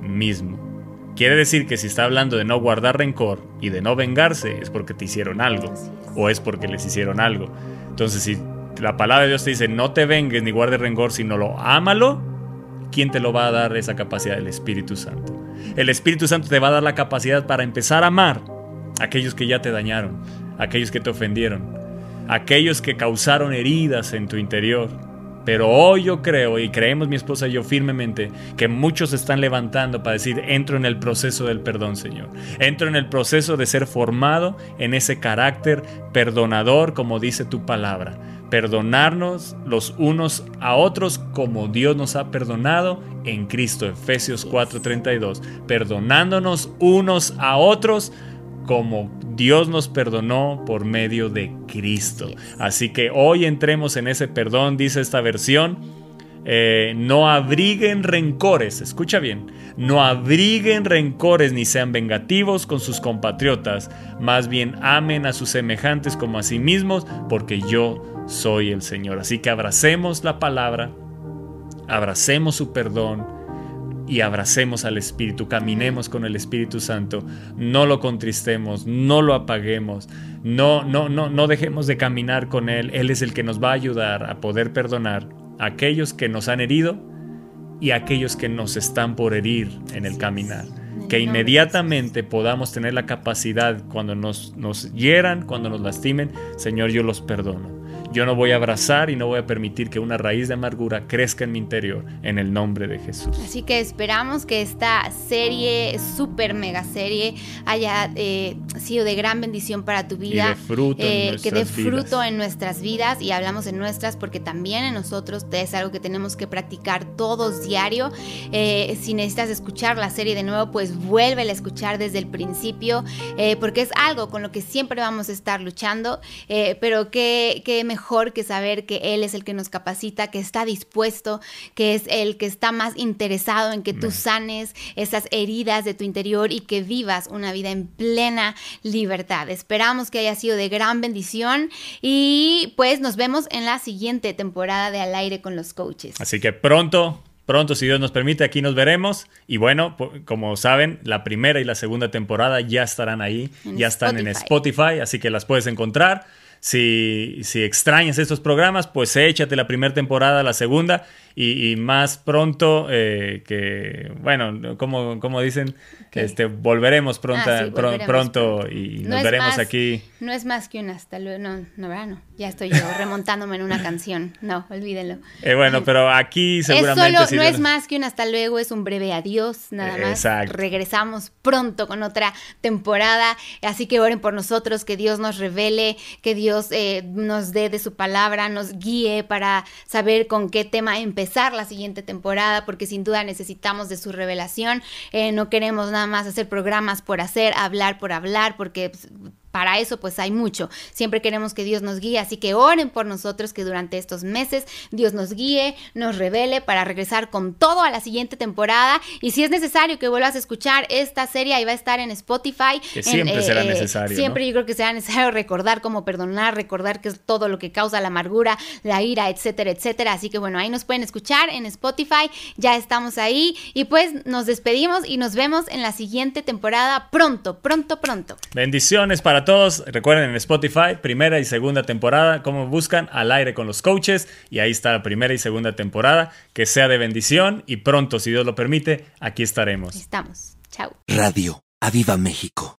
mismo. Quiere decir que si está hablando de no guardar rencor y de no vengarse es porque te hicieron algo o es porque les hicieron algo. Entonces si la palabra de Dios te dice, no te vengues ni guardes rencor, sino lo ámalo, ¿quién te lo va a dar esa capacidad? El Espíritu Santo. El Espíritu Santo te va a dar la capacidad para empezar a amar a aquellos que ya te dañaron, a aquellos que te ofendieron, a aquellos que causaron heridas en tu interior. Pero hoy yo creo, y creemos mi esposa y yo firmemente, que muchos están levantando para decir, entro en el proceso del perdón, Señor. Entro en el proceso de ser formado en ese carácter perdonador, como dice tu palabra perdonarnos los unos a otros como Dios nos ha perdonado en Cristo. Efesios 4:32. Perdonándonos unos a otros como Dios nos perdonó por medio de Cristo. Así que hoy entremos en ese perdón, dice esta versión. Eh, no abriguen rencores, escucha bien, no abriguen rencores ni sean vengativos con sus compatriotas, más bien amen a sus semejantes como a sí mismos, porque yo soy el Señor. Así que abracemos la palabra, abracemos su perdón y abracemos al Espíritu, caminemos con el Espíritu Santo, no lo contristemos, no lo apaguemos, no, no, no, no dejemos de caminar con Él. Él es el que nos va a ayudar a poder perdonar aquellos que nos han herido y aquellos que nos están por herir en el caminar. Que inmediatamente podamos tener la capacidad cuando nos, nos hieran, cuando nos lastimen, Señor, yo los perdono yo no voy a abrazar y no voy a permitir que una raíz de amargura crezca en mi interior en el nombre de Jesús. Así que esperamos que esta serie, super mega serie, haya eh, sido de gran bendición para tu vida. de fruto eh, que dé fruto en nuestras vidas y hablamos en nuestras porque también en nosotros es algo que tenemos que practicar todos diario. Eh, si necesitas escuchar la serie de nuevo, pues vuelve a escuchar desde el principio porque es algo con lo que siempre vamos a estar luchando, pero qué, qué mejor que saber que Él es el que nos capacita, que está dispuesto, que es el que está más interesado en que tú sanes esas heridas de tu interior y que vivas una vida en plena libertad. Esperamos que haya sido de gran bendición y pues nos vemos en la siguiente temporada de Al aire con los coaches. Así que pronto Pronto, si Dios nos permite, aquí nos veremos. Y bueno, como saben, la primera y la segunda temporada ya estarán ahí, ya están en Spotify, así que las puedes encontrar. Si, si extrañas estos programas, pues échate la primera temporada, la segunda, y, más pronto eh, que, bueno, como, como dicen, este, volveremos pronto, ah, pronto y nos veremos aquí. No es más que un hasta luego, no, no, no, ya estoy yo remontándome en una canción, no, olvídenlo. Eh, bueno, pero aquí seguramente... no es más que un hasta luego, es un breve adiós, nada más. Regresamos pronto con otra temporada, así que oren por nosotros, que Dios nos revele, que Dios eh, nos dé de su palabra, nos guíe para saber con qué tema empezar la siguiente temporada porque sin duda necesitamos de su revelación. Eh, no queremos nada más hacer programas por hacer, hablar por hablar, porque pues, para eso pues hay mucho. Siempre queremos que Dios nos guíe, así que oren por nosotros que durante estos meses Dios nos guíe, nos revele para regresar con todo a la siguiente temporada. Y si es necesario que vuelvas a escuchar esta serie, ahí va a estar en Spotify. siempre será eh, necesario. Siempre yo creo que será necesario recordar cómo perdonar, recordar que es todo lo que causa la amargura, la ira, etcétera, etcétera. Así que bueno, ahí nos pueden escuchar en Spotify. Ya estamos ahí. Y pues nos despedimos y nos vemos en la siguiente temporada pronto, pronto, pronto. Bendiciones para todos. Recuerden en Spotify, primera y segunda temporada, como buscan al aire con los coaches. Y ahí está la primera y segunda temporada. Que sea de bendición y pronto, si Dios lo permite, aquí estaremos. Estamos. Chao. Radio Aviva México.